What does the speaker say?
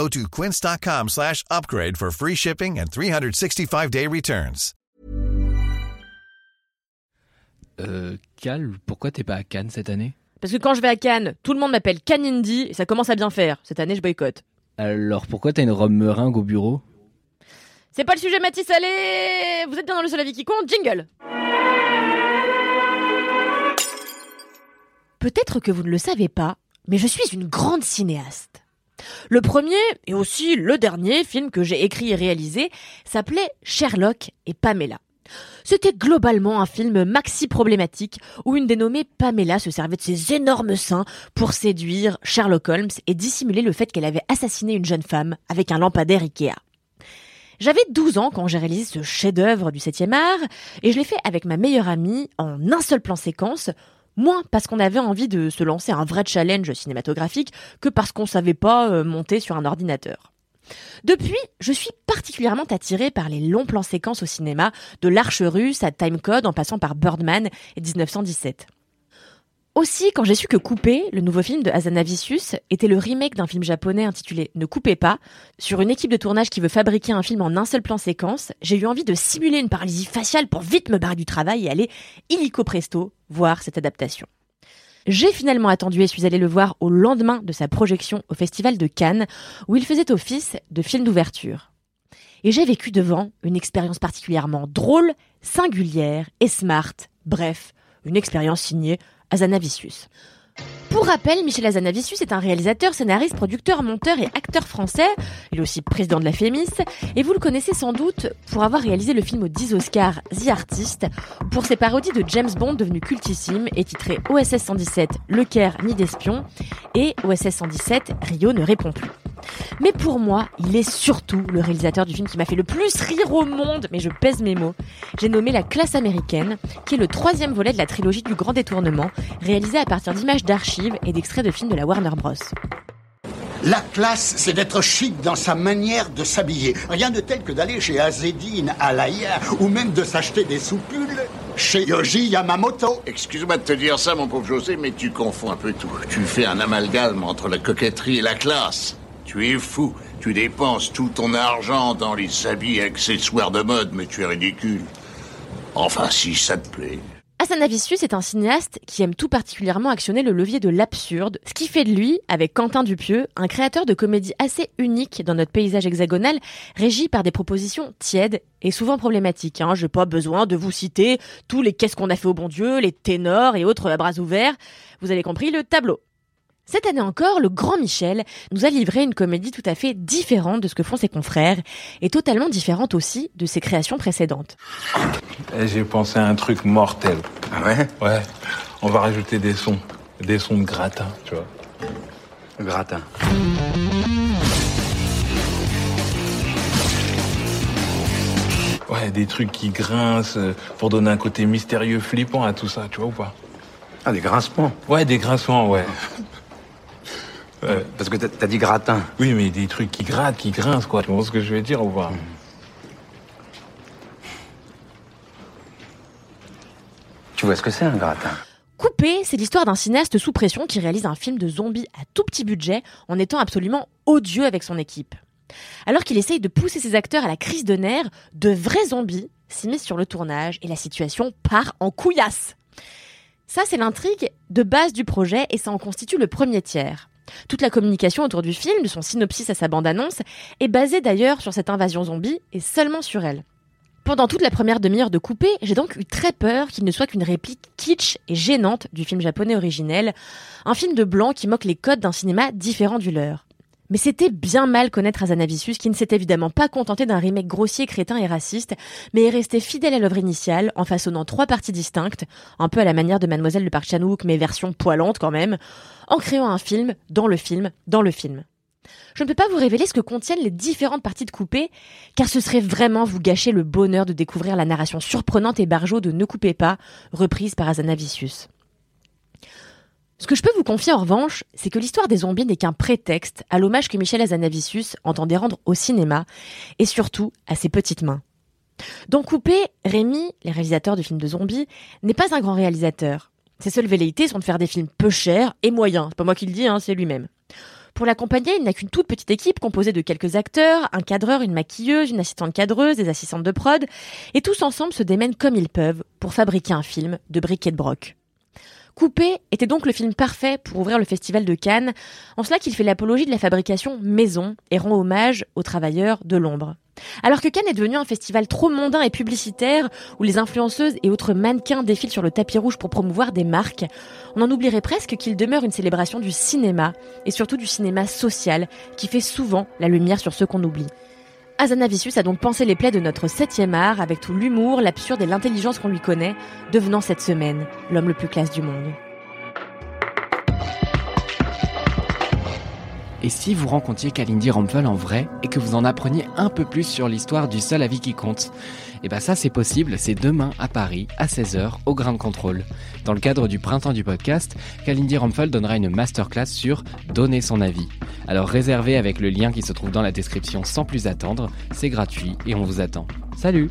Go to quince.com slash upgrade for free shipping and 365-day returns. Euh, Cal, pourquoi t'es pas à Cannes cette année? Parce que quand je vais à Cannes, tout le monde m'appelle Canindi et ça commence à bien faire. Cette année, je boycotte. Alors pourquoi t'as une robe meringue au bureau? C'est pas le sujet, Mathis, allez Vous êtes bien dans le seul avis qui compte, jingle Peut-être que vous ne le savez pas, mais je suis une grande cinéaste. Le premier, et aussi le dernier film que j'ai écrit et réalisé, s'appelait Sherlock et Pamela. C'était globalement un film maxi problématique où une dénommée Pamela se servait de ses énormes seins pour séduire Sherlock Holmes et dissimuler le fait qu'elle avait assassiné une jeune femme avec un lampadaire Ikea. J'avais 12 ans quand j'ai réalisé ce chef-d'œuvre du 7e art et je l'ai fait avec ma meilleure amie en un seul plan séquence, moins parce qu'on avait envie de se lancer un vrai challenge cinématographique que parce qu'on savait pas euh, monter sur un ordinateur. Depuis, je suis particulièrement attirée par les longs plans séquences au cinéma, de l'Arche russe à Timecode en passant par Birdman et 1917. Aussi, quand j'ai su que Couper, le nouveau film de Hazanavicius, était le remake d'un film japonais intitulé Ne coupez pas, sur une équipe de tournage qui veut fabriquer un film en un seul plan séquence, j'ai eu envie de simuler une paralysie faciale pour vite me barrer du travail et aller illico presto voir cette adaptation. J'ai finalement attendu et suis allée le voir au lendemain de sa projection au Festival de Cannes, où il faisait office de film d'ouverture. Et j'ai vécu devant une expérience particulièrement drôle, singulière et smart, bref, une expérience signée Pour rappel, Michel Azanavicius est un réalisateur, scénariste, producteur, monteur et acteur français. Il est aussi président de la FEMIS. Et vous le connaissez sans doute pour avoir réalisé le film aux 10 Oscars The Artist, pour ses parodies de James Bond devenues cultissimes et titrées OSS 117, Le Caire, ni d'espion, et OSS 117, Rio ne répond plus. Mais pour moi, il est surtout le réalisateur du film qui m'a fait le plus rire au monde, mais je pèse mes mots. J'ai nommé La classe américaine, qui est le troisième volet de la trilogie du Grand Détournement, réalisé à partir d'images d'archives et d'extraits de films de la Warner Bros. La classe, c'est d'être chic dans sa manière de s'habiller. Rien de tel que d'aller chez Azedine, Alaya, ou même de s'acheter des soupules chez Yoji Yamamoto. Excuse-moi de te dire ça, mon pauvre José, mais tu confonds un peu tout. Tu fais un amalgame entre la coquetterie et la classe. Tu es fou. Tu dépenses tout ton argent dans les habits et accessoires de mode, mais tu es ridicule. Enfin, si ça te plaît. Assanavicius est un cinéaste qui aime tout particulièrement actionner le levier de l'absurde, ce qui fait de lui, avec Quentin Dupieux, un créateur de comédie assez unique dans notre paysage hexagonal, régi par des propositions tièdes et souvent problématiques. Hein. Je n'ai pas besoin de vous citer tous les qu'est-ce qu'on a fait au bon Dieu, les ténors et autres à bras ouverts. Vous avez compris le tableau. Cette année encore, le grand Michel nous a livré une comédie tout à fait différente de ce que font ses confrères et totalement différente aussi de ses créations précédentes. Eh, J'ai pensé à un truc mortel. Ah ouais? Ouais. On va rajouter des sons. Des sons de gratin, tu vois. Gratin. Ouais, des trucs qui grincent euh, pour donner un côté mystérieux, flippant à tout ça, tu vois ou pas? Ah, des grincements. Ouais, des grincements, ouais. Ouais. Parce que t'as- dit gratin. Oui, mais des trucs qui grattent, qui grincent, quoi. Tu vois ce que je veux dire ou pas? Tu vois ce que c'est un gratin? Coupé, c'est l'histoire d'un cinéaste sous pression qui réalise un film de zombies à tout petit budget en étant absolument odieux avec son équipe. Alors qu'il essaye de pousser ses acteurs à la crise de nerfs, de vrais zombies s'immiscent sur le tournage et la situation part en couillasse. Ça, c'est l'intrigue de base du projet et ça en constitue le premier tiers. Toute la communication autour du film, de son synopsis à sa bande-annonce, est basée d'ailleurs sur cette invasion zombie et seulement sur elle. Pendant toute la première demi-heure de coupé, j'ai donc eu très peur qu'il ne soit qu'une réplique kitsch et gênante du film japonais originel, un film de blanc qui moque les codes d'un cinéma différent du leur. Mais c'était bien mal connaître Azanavicius qui ne s'est évidemment pas contenté d'un remake grossier, crétin et raciste, mais est resté fidèle à l'œuvre initiale en façonnant trois parties distinctes, un peu à la manière de Mademoiselle de Park mais version poilante quand même, en créant un film dans le film dans le film. Je ne peux pas vous révéler ce que contiennent les différentes parties de Coupé, car ce serait vraiment vous gâcher le bonheur de découvrir la narration surprenante et barjot de Ne coupez pas, reprise par Azanavicius. Ce que je peux vous confier en revanche, c'est que l'histoire des zombies n'est qu'un prétexte à l'hommage que Michel Azanavicius entendait rendre au cinéma, et surtout à ses petites mains. Dans Coupé, Rémi, les réalisateurs du film de zombies, n'est pas un grand réalisateur. Ses seules velléités sont de faire des films peu chers et moyens. C'est pas moi qui le dis, hein, c'est lui-même. Pour l'accompagner, il n'a qu'une toute petite équipe composée de quelques acteurs, un cadreur, une maquilleuse, une assistante cadreuse, des assistantes de prod, et tous ensemble se démènent comme ils peuvent pour fabriquer un film de briques et de broc. Coupé était donc le film parfait pour ouvrir le festival de Cannes, en cela qu'il fait l'apologie de la fabrication maison et rend hommage aux travailleurs de l'ombre. Alors que Cannes est devenu un festival trop mondain et publicitaire, où les influenceuses et autres mannequins défilent sur le tapis rouge pour promouvoir des marques, on en oublierait presque qu'il demeure une célébration du cinéma, et surtout du cinéma social, qui fait souvent la lumière sur ce qu'on oublie. Azanavicius a donc pensé les plaies de notre septième art avec tout l'humour, l'absurde et l'intelligence qu'on lui connaît, devenant cette semaine l'homme le plus classe du monde. Et si vous rencontriez Kalindi Rampfel en vrai et que vous en appreniez un peu plus sur l'histoire du seul avis qui compte Et bien ça c'est possible, c'est demain à Paris à 16h au Grain de Contrôle. Dans le cadre du printemps du podcast, Kalindi Rampfel donnera une masterclass sur donner son avis. Alors réservez avec le lien qui se trouve dans la description sans plus attendre, c'est gratuit et on vous attend. Salut